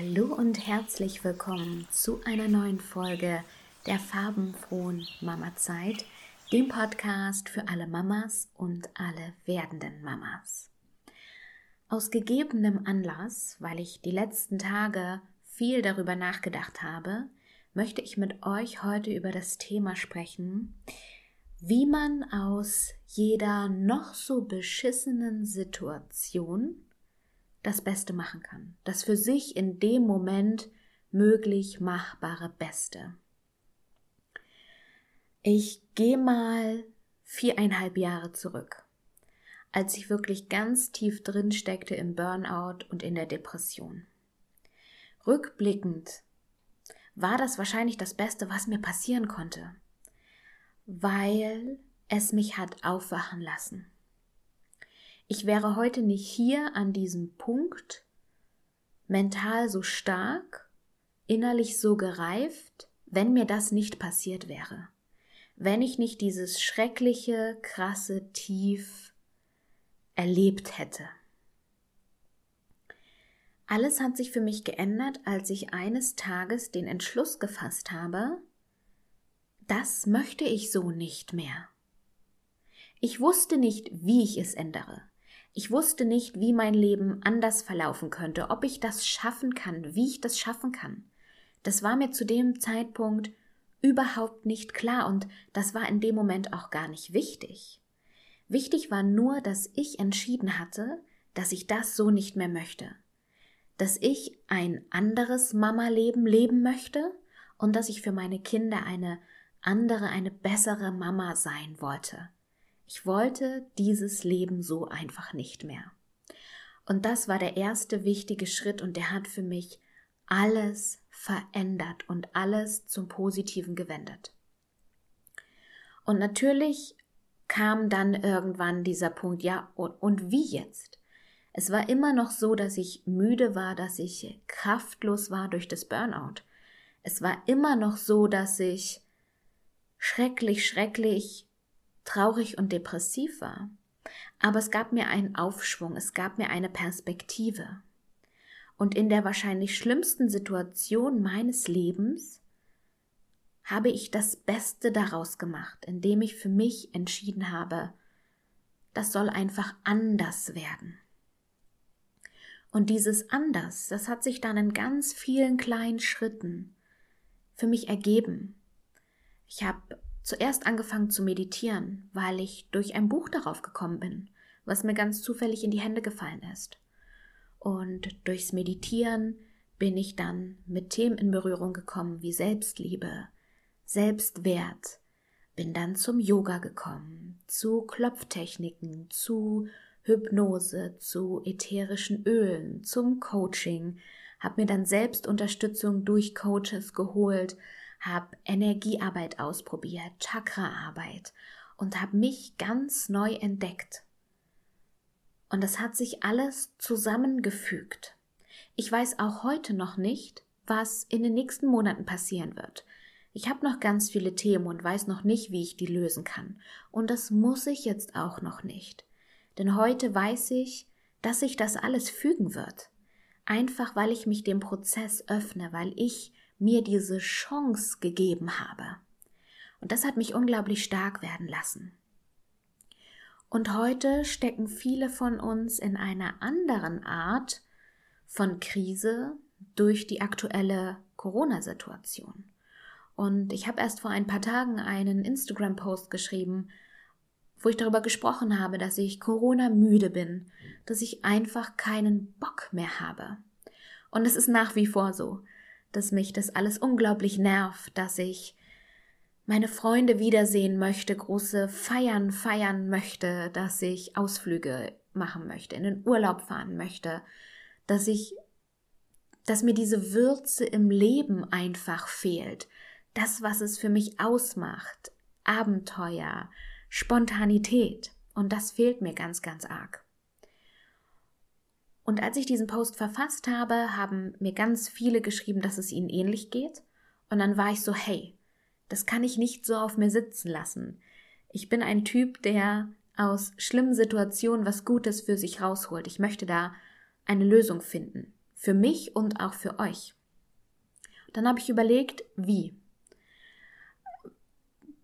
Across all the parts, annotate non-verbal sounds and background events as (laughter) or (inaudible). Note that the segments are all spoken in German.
Hallo und herzlich willkommen zu einer neuen Folge der farbenfrohen Mama-Zeit, dem Podcast für alle Mamas und alle werdenden Mamas. Aus gegebenem Anlass, weil ich die letzten Tage viel darüber nachgedacht habe, möchte ich mit euch heute über das Thema sprechen, wie man aus jeder noch so beschissenen Situation das Beste machen kann. Das für sich in dem Moment möglich machbare Beste. Ich gehe mal viereinhalb Jahre zurück, als ich wirklich ganz tief drin steckte im Burnout und in der Depression. Rückblickend war das wahrscheinlich das Beste, was mir passieren konnte, weil es mich hat aufwachen lassen. Ich wäre heute nicht hier an diesem Punkt, mental so stark, innerlich so gereift, wenn mir das nicht passiert wäre. Wenn ich nicht dieses schreckliche, krasse Tief erlebt hätte. Alles hat sich für mich geändert, als ich eines Tages den Entschluss gefasst habe, das möchte ich so nicht mehr. Ich wusste nicht, wie ich es ändere. Ich wusste nicht, wie mein Leben anders verlaufen könnte, ob ich das schaffen kann, wie ich das schaffen kann. Das war mir zu dem Zeitpunkt überhaupt nicht klar und das war in dem Moment auch gar nicht wichtig. Wichtig war nur, dass ich entschieden hatte, dass ich das so nicht mehr möchte. Dass ich ein anderes Mama-Leben leben möchte und dass ich für meine Kinder eine andere, eine bessere Mama sein wollte. Ich wollte dieses Leben so einfach nicht mehr. Und das war der erste wichtige Schritt und der hat für mich alles verändert und alles zum Positiven gewendet. Und natürlich kam dann irgendwann dieser Punkt, ja, und, und wie jetzt? Es war immer noch so, dass ich müde war, dass ich kraftlos war durch das Burnout. Es war immer noch so, dass ich schrecklich, schrecklich traurig und depressiv war. Aber es gab mir einen Aufschwung, es gab mir eine Perspektive. Und in der wahrscheinlich schlimmsten Situation meines Lebens habe ich das Beste daraus gemacht, indem ich für mich entschieden habe, das soll einfach anders werden. Und dieses anders, das hat sich dann in ganz vielen kleinen Schritten für mich ergeben. Ich habe zuerst angefangen zu meditieren, weil ich durch ein Buch darauf gekommen bin, was mir ganz zufällig in die Hände gefallen ist. Und durchs Meditieren bin ich dann mit Themen in Berührung gekommen wie Selbstliebe, Selbstwert, bin dann zum Yoga gekommen, zu Klopftechniken, zu Hypnose, zu ätherischen Ölen, zum Coaching, habe mir dann Selbstunterstützung durch Coaches geholt, habe Energiearbeit ausprobiert, Chakraarbeit und habe mich ganz neu entdeckt. Und das hat sich alles zusammengefügt. Ich weiß auch heute noch nicht, was in den nächsten Monaten passieren wird. Ich habe noch ganz viele Themen und weiß noch nicht, wie ich die lösen kann. Und das muss ich jetzt auch noch nicht. Denn heute weiß ich, dass sich das alles fügen wird. Einfach weil ich mich dem Prozess öffne, weil ich mir diese Chance gegeben habe. Und das hat mich unglaublich stark werden lassen. Und heute stecken viele von uns in einer anderen Art von Krise durch die aktuelle Corona-Situation. Und ich habe erst vor ein paar Tagen einen Instagram-Post geschrieben, wo ich darüber gesprochen habe, dass ich Corona müde bin, dass ich einfach keinen Bock mehr habe. Und es ist nach wie vor so dass mich das alles unglaublich nervt, dass ich meine Freunde wiedersehen möchte, große Feiern feiern möchte, dass ich Ausflüge machen möchte, in den Urlaub fahren möchte, dass ich, dass mir diese Würze im Leben einfach fehlt. Das, was es für mich ausmacht. Abenteuer, Spontanität. Und das fehlt mir ganz, ganz arg. Und als ich diesen Post verfasst habe, haben mir ganz viele geschrieben, dass es ihnen ähnlich geht. Und dann war ich so, hey, das kann ich nicht so auf mir sitzen lassen. Ich bin ein Typ, der aus schlimmen Situationen was Gutes für sich rausholt. Ich möchte da eine Lösung finden. Für mich und auch für euch. Dann habe ich überlegt, wie.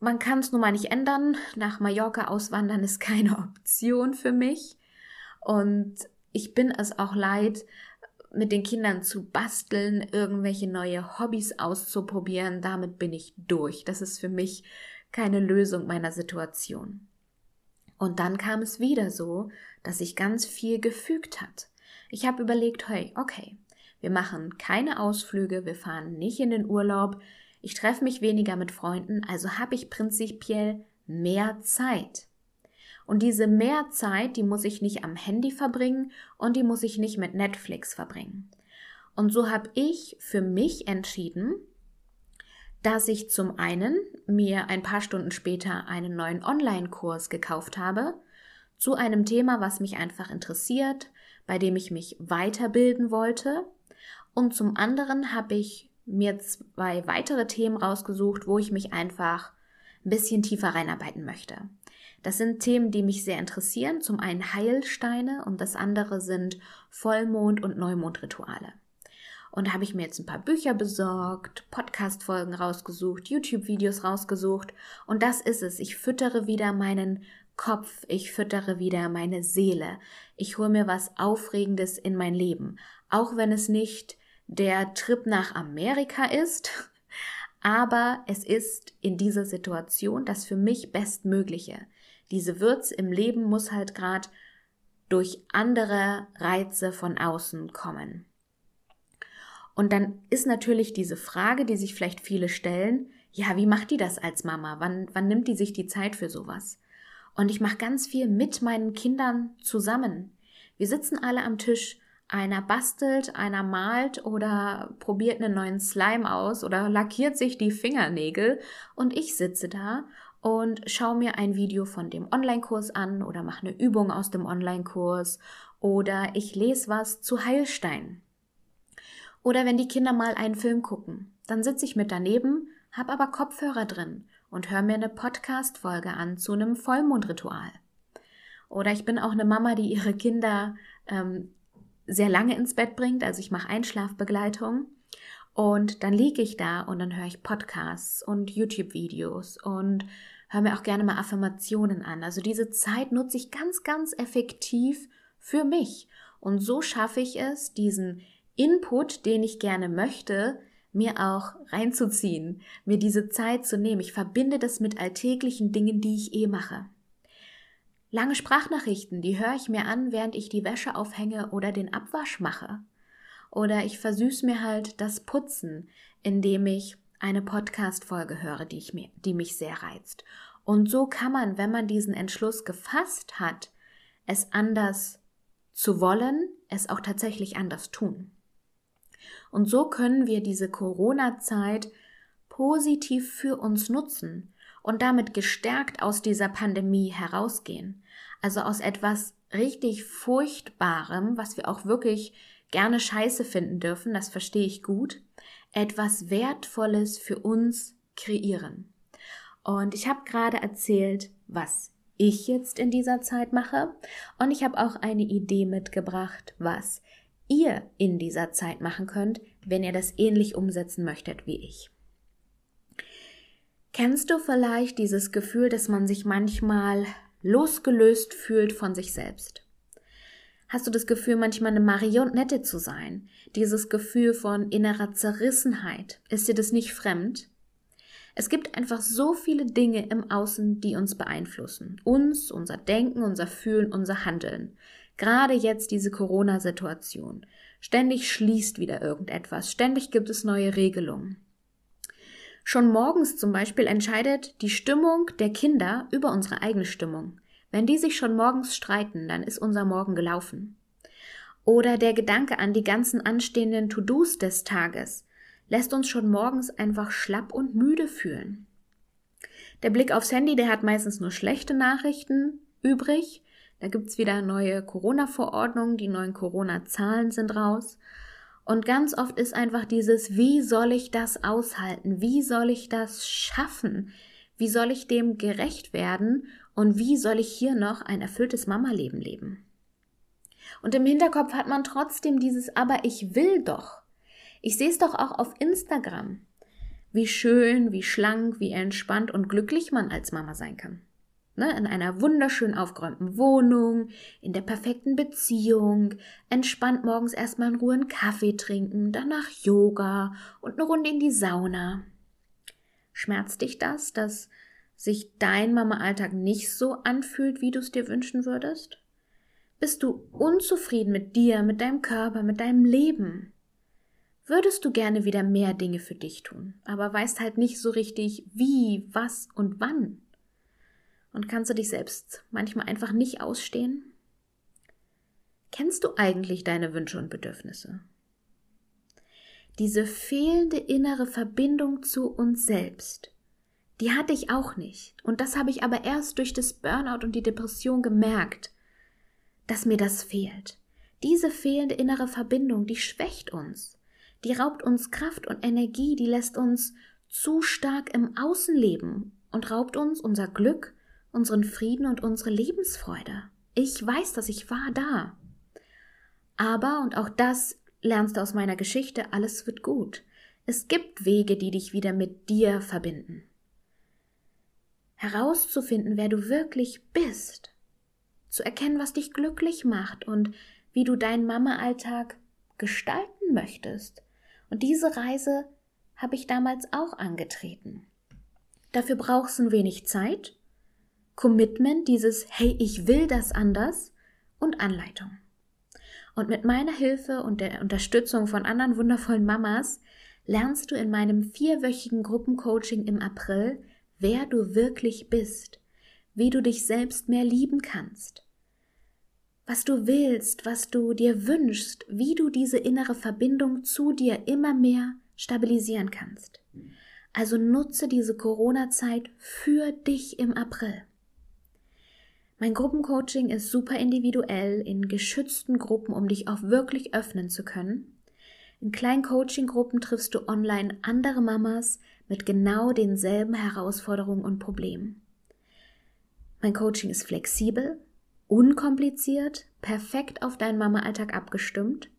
Man kann es nun mal nicht ändern. Nach Mallorca auswandern ist (laughs) keine Option für mich. Und ich bin es auch leid, mit den Kindern zu basteln, irgendwelche neue Hobbys auszuprobieren. Damit bin ich durch. Das ist für mich keine Lösung meiner Situation. Und dann kam es wieder so, dass sich ganz viel gefügt hat. Ich habe überlegt, hey, okay, wir machen keine Ausflüge, wir fahren nicht in den Urlaub, ich treffe mich weniger mit Freunden, also habe ich prinzipiell mehr Zeit. Und diese mehr Zeit, die muss ich nicht am Handy verbringen und die muss ich nicht mit Netflix verbringen. Und so habe ich für mich entschieden, dass ich zum einen mir ein paar Stunden später einen neuen Online-Kurs gekauft habe zu einem Thema, was mich einfach interessiert, bei dem ich mich weiterbilden wollte. Und zum anderen habe ich mir zwei weitere Themen rausgesucht, wo ich mich einfach ein bisschen tiefer reinarbeiten möchte. Das sind Themen, die mich sehr interessieren. Zum einen Heilsteine und das andere sind Vollmond- und Neumondrituale. Und da habe ich mir jetzt ein paar Bücher besorgt, Podcast-Folgen rausgesucht, YouTube-Videos rausgesucht. Und das ist es. Ich füttere wieder meinen Kopf, ich füttere wieder meine Seele. Ich hole mir was Aufregendes in mein Leben. Auch wenn es nicht der Trip nach Amerika ist, (laughs) aber es ist in dieser Situation das für mich Bestmögliche. Diese Würz im Leben muss halt gerade durch andere Reize von außen kommen. Und dann ist natürlich diese Frage, die sich vielleicht viele stellen, ja, wie macht die das als Mama? Wann, wann nimmt die sich die Zeit für sowas? Und ich mache ganz viel mit meinen Kindern zusammen. Wir sitzen alle am Tisch. Einer bastelt, einer malt oder probiert einen neuen Slime aus oder lackiert sich die Fingernägel und ich sitze da und schaue mir ein Video von dem Online-Kurs an oder mache eine Übung aus dem Online-Kurs oder ich lese was zu Heilstein. Oder wenn die Kinder mal einen Film gucken, dann sitze ich mit daneben, hab aber Kopfhörer drin und höre mir eine Podcast-Folge an zu einem Vollmondritual. Oder ich bin auch eine Mama, die ihre Kinder ähm, sehr lange ins Bett bringt, also ich mache Einschlafbegleitung. Und dann liege ich da und dann höre ich Podcasts und YouTube-Videos und höre mir auch gerne mal Affirmationen an. Also diese Zeit nutze ich ganz, ganz effektiv für mich. Und so schaffe ich es, diesen Input, den ich gerne möchte, mir auch reinzuziehen, mir diese Zeit zu nehmen. Ich verbinde das mit alltäglichen Dingen, die ich eh mache. Lange Sprachnachrichten, die höre ich mir an, während ich die Wäsche aufhänge oder den Abwasch mache. Oder ich versüß mir halt das Putzen, indem ich eine Podcast-Folge höre, die, ich mir, die mich sehr reizt. Und so kann man, wenn man diesen Entschluss gefasst hat, es anders zu wollen, es auch tatsächlich anders tun. Und so können wir diese Corona-Zeit positiv für uns nutzen und damit gestärkt aus dieser Pandemie herausgehen. Also aus etwas richtig Furchtbarem, was wir auch wirklich gerne scheiße finden dürfen, das verstehe ich gut, etwas Wertvolles für uns kreieren. Und ich habe gerade erzählt, was ich jetzt in dieser Zeit mache. Und ich habe auch eine Idee mitgebracht, was ihr in dieser Zeit machen könnt, wenn ihr das ähnlich umsetzen möchtet wie ich. Kennst du vielleicht dieses Gefühl, dass man sich manchmal losgelöst fühlt von sich selbst? Hast du das Gefühl, manchmal eine Marionette zu sein? Dieses Gefühl von innerer Zerrissenheit? Ist dir das nicht fremd? Es gibt einfach so viele Dinge im Außen, die uns beeinflussen. Uns, unser Denken, unser Fühlen, unser Handeln. Gerade jetzt diese Corona-Situation. Ständig schließt wieder irgendetwas, ständig gibt es neue Regelungen. Schon morgens zum Beispiel entscheidet die Stimmung der Kinder über unsere eigene Stimmung. Wenn die sich schon morgens streiten, dann ist unser Morgen gelaufen. Oder der Gedanke an die ganzen anstehenden To-Dos des Tages lässt uns schon morgens einfach schlapp und müde fühlen. Der Blick aufs Handy, der hat meistens nur schlechte Nachrichten übrig da gibt's wieder neue Corona-Verordnungen, die neuen Corona-Zahlen sind raus. Und ganz oft ist einfach dieses, wie soll ich das aushalten? Wie soll ich das schaffen? Wie soll ich dem gerecht werden? Und wie soll ich hier noch ein erfülltes Mama-Leben leben? Und im Hinterkopf hat man trotzdem dieses Aber ich will doch. Ich sehe es doch auch auf Instagram, wie schön, wie schlank, wie entspannt und glücklich man als Mama sein kann. Ne, in einer wunderschön aufgeräumten Wohnung, in der perfekten Beziehung, entspannt morgens erstmal in Ruhe einen Kaffee trinken, danach Yoga und eine Runde in die Sauna. Schmerzt dich das, dass sich dein Mama-Alltag nicht so anfühlt, wie du es dir wünschen würdest? Bist du unzufrieden mit dir, mit deinem Körper, mit deinem Leben? Würdest du gerne wieder mehr Dinge für dich tun, aber weißt halt nicht so richtig, wie, was und wann? Und kannst du dich selbst manchmal einfach nicht ausstehen? Kennst du eigentlich deine Wünsche und Bedürfnisse? Diese fehlende innere Verbindung zu uns selbst, die hatte ich auch nicht. Und das habe ich aber erst durch das Burnout und die Depression gemerkt, dass mir das fehlt. Diese fehlende innere Verbindung, die schwächt uns. Die raubt uns Kraft und Energie, die lässt uns zu stark im Außen leben und raubt uns unser Glück unseren Frieden und unsere Lebensfreude. Ich weiß, dass ich war da. Aber, und auch das lernst du aus meiner Geschichte, alles wird gut. Es gibt Wege, die dich wieder mit dir verbinden. Herauszufinden, wer du wirklich bist. Zu erkennen, was dich glücklich macht und wie du deinen Mama-Alltag gestalten möchtest. Und diese Reise habe ich damals auch angetreten. Dafür brauchst du ein wenig Zeit Commitment, dieses Hey, ich will das anders und Anleitung. Und mit meiner Hilfe und der Unterstützung von anderen wundervollen Mamas lernst du in meinem vierwöchigen Gruppencoaching im April, wer du wirklich bist, wie du dich selbst mehr lieben kannst, was du willst, was du dir wünschst, wie du diese innere Verbindung zu dir immer mehr stabilisieren kannst. Also nutze diese Corona-Zeit für dich im April. Mein Gruppencoaching ist super individuell in geschützten Gruppen, um dich auch wirklich öffnen zu können. In kleinen Coaching-Gruppen triffst du online andere Mamas mit genau denselben Herausforderungen und Problemen. Mein Coaching ist flexibel, unkompliziert, perfekt auf deinen Mama-Alltag abgestimmt.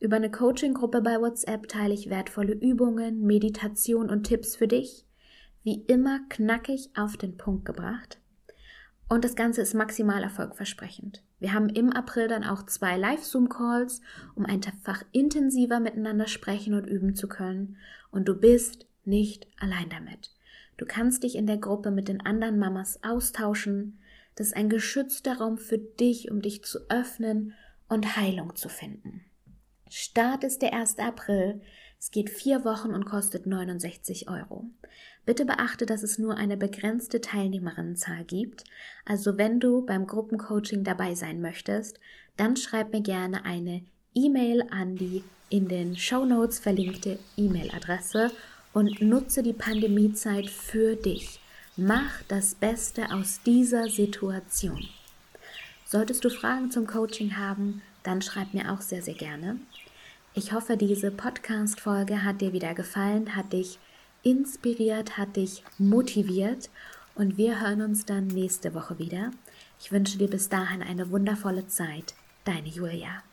Über eine Coaching-Gruppe bei WhatsApp teile ich wertvolle Übungen, Meditation und Tipps für dich. Wie immer knackig auf den Punkt gebracht. Und das Ganze ist maximal erfolgversprechend. Wir haben im April dann auch zwei Live-Zoom-Calls, um einfach intensiver miteinander sprechen und üben zu können. Und du bist nicht allein damit. Du kannst dich in der Gruppe mit den anderen Mamas austauschen. Das ist ein geschützter Raum für dich, um dich zu öffnen und Heilung zu finden. Start ist der 1. April. Es geht vier Wochen und kostet 69 Euro. Bitte beachte, dass es nur eine begrenzte Teilnehmerinnenzahl gibt. Also wenn du beim Gruppencoaching dabei sein möchtest, dann schreib mir gerne eine E-Mail an die in den Show Notes verlinkte E-Mail-Adresse und nutze die Pandemiezeit für dich. Mach das Beste aus dieser Situation. Solltest du Fragen zum Coaching haben, dann schreib mir auch sehr, sehr gerne. Ich hoffe, diese Podcast-Folge hat dir wieder gefallen, hat dich inspiriert, hat dich motiviert und wir hören uns dann nächste Woche wieder. Ich wünsche dir bis dahin eine wundervolle Zeit. Deine Julia.